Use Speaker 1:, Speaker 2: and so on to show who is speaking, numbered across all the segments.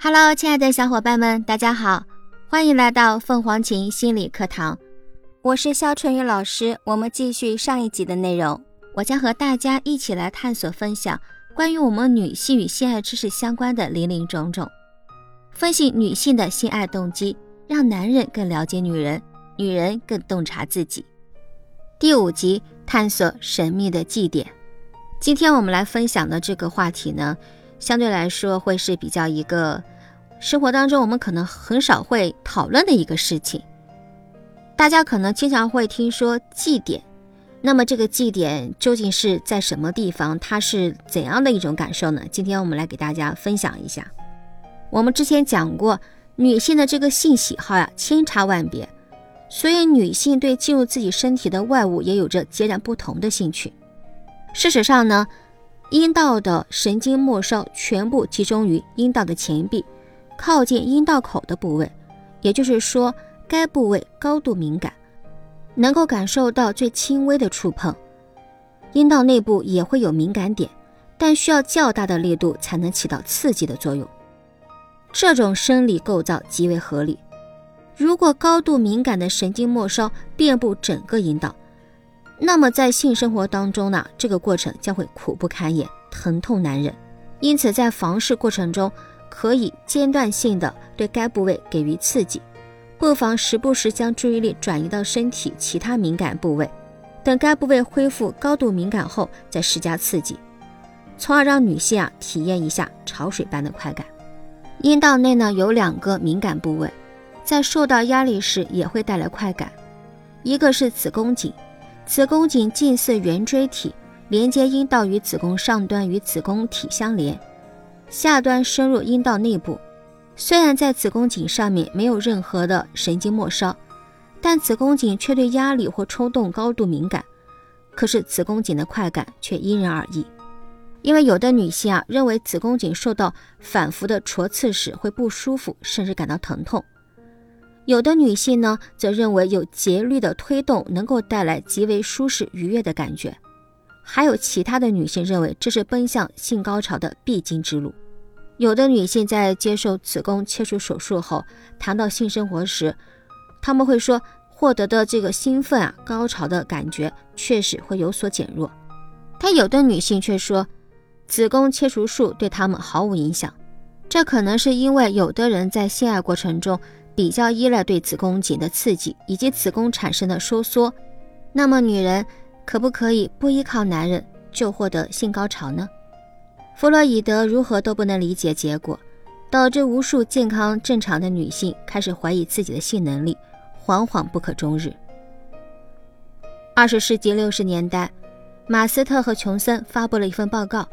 Speaker 1: Hello，亲爱的小伙伴们，大家好，欢迎来到凤凰琴心理课堂，我是肖春雨老师。我们继续上一集的内容，我将和大家一起来探索分享关于我们女性与性爱知识相关的林林种种，分析女性的性爱动机，让男人更了解女人，女人更洞察自己。第五集探索神秘的祭典。今天我们来分享的这个话题呢，相对来说会是比较一个。生活当中，我们可能很少会讨论的一个事情，大家可能经常会听说祭典。那么，这个祭典究竟是在什么地方？它是怎样的一种感受呢？今天我们来给大家分享一下。我们之前讲过，女性的这个性喜好呀，千差万别，所以女性对进入自己身体的外物也有着截然不同的兴趣。事实上呢，阴道的神经末梢全部集中于阴道的前壁。靠近阴道口的部位，也就是说，该部位高度敏感，能够感受到最轻微的触碰。阴道内部也会有敏感点，但需要较大的力度才能起到刺激的作用。这种生理构造极为合理。如果高度敏感的神经末梢遍布整个阴道，那么在性生活当中呢，这个过程将会苦不堪言，疼痛难忍。因此，在房事过程中，可以间断性的对该部位给予刺激，不妨时不时将注意力转移到身体其他敏感部位，等该部位恢复高度敏感后再施加刺激，从而让女性啊体验一下潮水般的快感。阴道内呢有两个敏感部位，在受到压力时也会带来快感，一个是子宫颈，子宫颈近似圆锥体，连接阴道与子宫上端与子宫体相连。下端深入阴道内部，虽然在子宫颈上面没有任何的神经末梢，但子宫颈却对压力或冲动高度敏感。可是子宫颈的快感却因人而异，因为有的女性啊认为子宫颈受到反复的戳刺时会不舒服，甚至感到疼痛；有的女性呢则认为有节律的推动能够带来极为舒适愉悦的感觉，还有其他的女性认为这是奔向性高潮的必经之路。有的女性在接受子宫切除手术后，谈到性生活时，她们会说获得的这个兴奋啊、高潮的感觉确实会有所减弱。但有的女性却说，子宫切除术对她们毫无影响。这可能是因为有的人在性爱过程中比较依赖对子宫颈的刺激以及子宫产生的收缩。那么，女人可不可以不依靠男人就获得性高潮呢？弗洛伊德如何都不能理解结果，导致无数健康正常的女性开始怀疑自己的性能力，惶惶不可终日。二十世纪六十年代，马斯特和琼森发布了一份报告，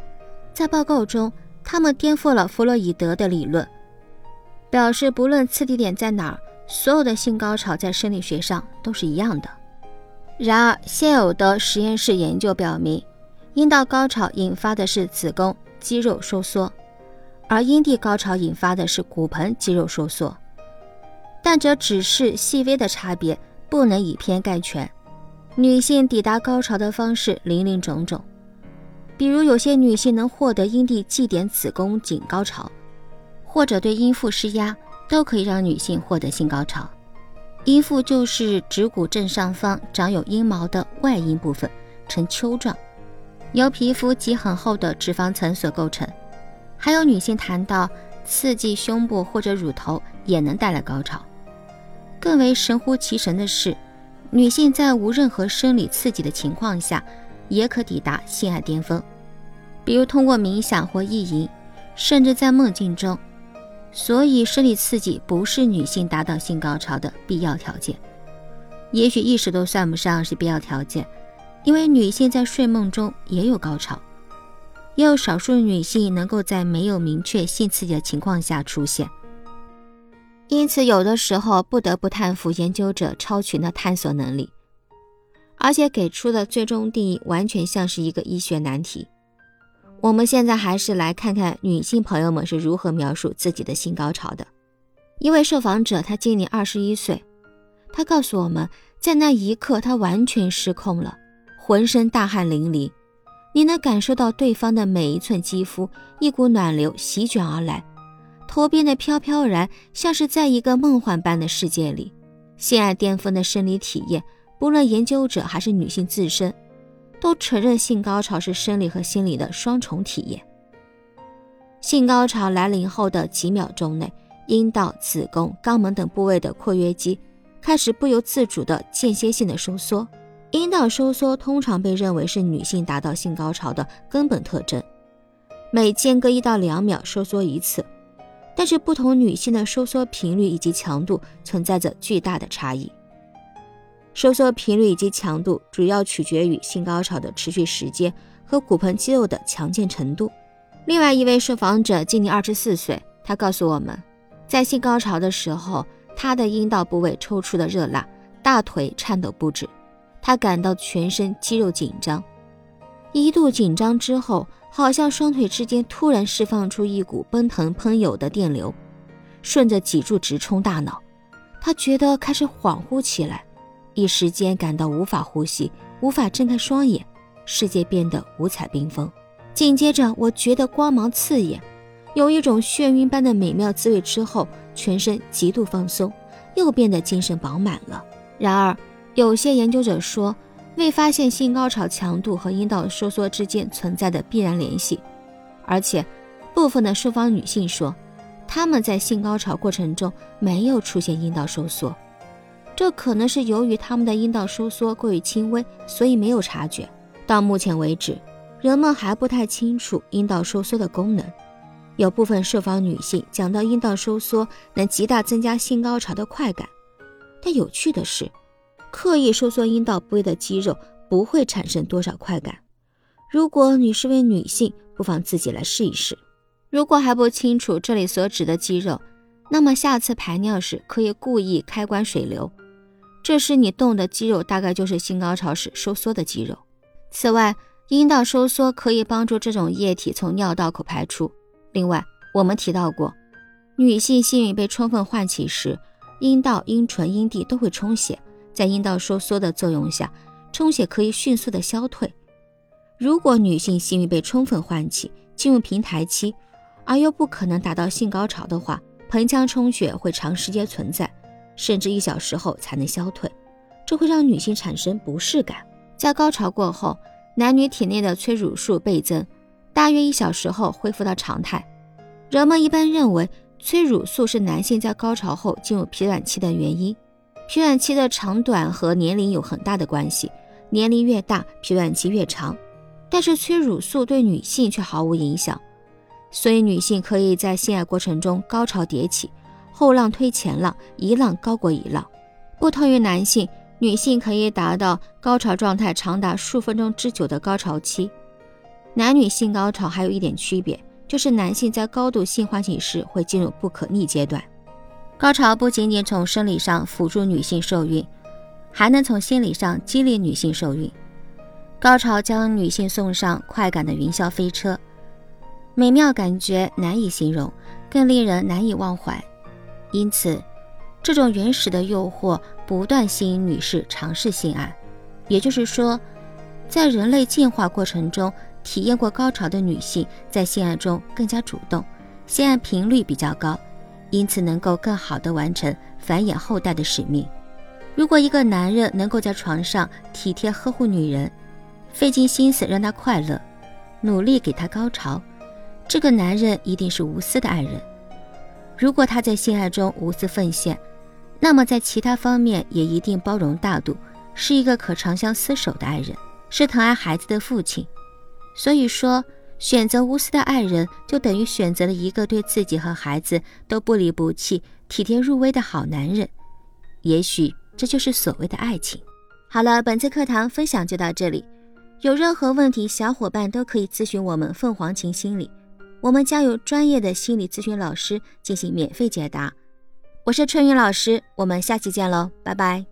Speaker 1: 在报告中，他们颠覆了弗洛伊德的理论，表示不论刺激点在哪儿，所有的性高潮在生理学上都是一样的。然而，现有的实验室研究表明，阴道高潮引发的是子宫。肌肉收缩，而阴蒂高潮引发的是骨盆肌肉收缩，但这只是细微的差别，不能以偏概全。女性抵达高潮的方式林林种种，比如有些女性能获得阴蒂祭点子宫颈高潮，或者对阴腹施压，都可以让女性获得性高潮。阴腹就是指骨正上方长有阴毛的外阴部分，呈丘状。由皮肤及很厚的脂肪层所构成，还有女性谈到刺激胸部或者乳头也能带来高潮。更为神乎其神的是，女性在无任何生理刺激的情况下，也可抵达性爱巅峰，比如通过冥想或意淫，甚至在梦境中。所以，生理刺激不是女性达到性高潮的必要条件，也许一时都算不上是必要条件。因为女性在睡梦中也有高潮，也有少数女性能够在没有明确性刺激的情况下出现，因此有的时候不得不叹服研究者超群的探索能力，而且给出的最终定义完全像是一个医学难题。我们现在还是来看看女性朋友们是如何描述自己的性高潮的。一位受访者，她今年二十一岁，她告诉我们在那一刻她完全失控了。浑身大汗淋漓，你能感受到对方的每一寸肌肤，一股暖流席卷而来，头变得飘飘然，像是在一个梦幻般的世界里。性爱巅峰的生理体验，不论研究者还是女性自身，都承认性高潮是生理和心理的双重体验。性高潮来临后的几秒钟内，阴道、子宫、肛门等部位的括约肌开始不由自主的间歇性的收缩。阴道收缩通常被认为是女性达到性高潮的根本特征，每间隔一到两秒收缩一次。但是不同女性的收缩频率以及强度存在着巨大的差异。收缩频率以及强度主要取决于性高潮的持续时间和骨盆肌肉的强健程度。另外一位受访者今年二十四岁，他告诉我们，在性高潮的时候，他的阴道部位抽出的热辣，大腿颤抖不止，他感到全身肌肉紧张，一度紧张之后。好像双腿之间突然释放出一股奔腾喷涌的电流，顺着脊柱直冲大脑。他觉得开始恍惚起来，一时间感到无法呼吸，无法睁开双眼，世界变得五彩缤纷。紧接着，我觉得光芒刺眼，有一种眩晕般的美妙滋味。之后，全身极度放松，又变得精神饱满了。然而，有些研究者说。未发现性高潮强度和阴道收缩之间存在的必然联系，而且部分的受访女性说，她们在性高潮过程中没有出现阴道收缩，这可能是由于她们的阴道收缩过于轻微，所以没有察觉。到目前为止，人们还不太清楚阴道收缩的功能。有部分受访女性讲到阴道收缩能极大增加性高潮的快感，但有趣的是。刻意收缩阴道部位的肌肉不会产生多少快感。如果你是位女性，不妨自己来试一试。如果还不清楚这里所指的肌肉，那么下次排尿时可以故意开关水流，这时你动的肌肉大概就是性高潮时收缩的肌肉。此外，阴道收缩可以帮助这种液体从尿道口排出。另外，我们提到过，女性性欲被充分唤起时，阴道、阴唇、阴蒂都会充血。在阴道收缩的作用下，充血可以迅速的消退。如果女性性欲被充分唤起，进入平台期，而又不可能达到性高潮的话，盆腔充血会长时间存在，甚至一小时后才能消退，这会让女性产生不适感。在高潮过后，男女体内的催乳素倍增，大约一小时后恢复到常态。人们一般认为，催乳素是男性在高潮后进入疲软期的原因。疲软期的长短和年龄有很大的关系，年龄越大，疲软期越长。但是催乳素对女性却毫无影响，所以女性可以在性爱过程中高潮迭起，后浪推前浪，一浪高过一浪。不同于男性，女性可以达到高潮状态长达数分钟之久的高潮期。男女性高潮还有一点区别，就是男性在高度性唤醒时会进入不可逆阶段。高潮不仅仅从生理上辅助女性受孕，还能从心理上激励女性受孕。高潮将女性送上快感的云霄飞车，美妙感觉难以形容，更令人难以忘怀。因此，这种原始的诱惑不断吸引女士尝试性爱。也就是说，在人类进化过程中，体验过高潮的女性在性爱中更加主动，性爱频率比较高。因此，能够更好地完成繁衍后代的使命。如果一个男人能够在床上体贴呵护女人，费尽心思让她快乐，努力给她高潮，这个男人一定是无私的爱人。如果他在性爱中无私奉献，那么在其他方面也一定包容大度，是一个可长相厮守的爱人，是疼爱孩子的父亲。所以说。选择无私的爱人，就等于选择了一个对自己和孩子都不离不弃、体贴入微的好男人。也许这就是所谓的爱情。好了，本次课堂分享就到这里。有任何问题，小伙伴都可以咨询我们凤凰情心理，我们将有专业的心理咨询老师进行免费解答。我是春雨老师，我们下期见喽，拜拜。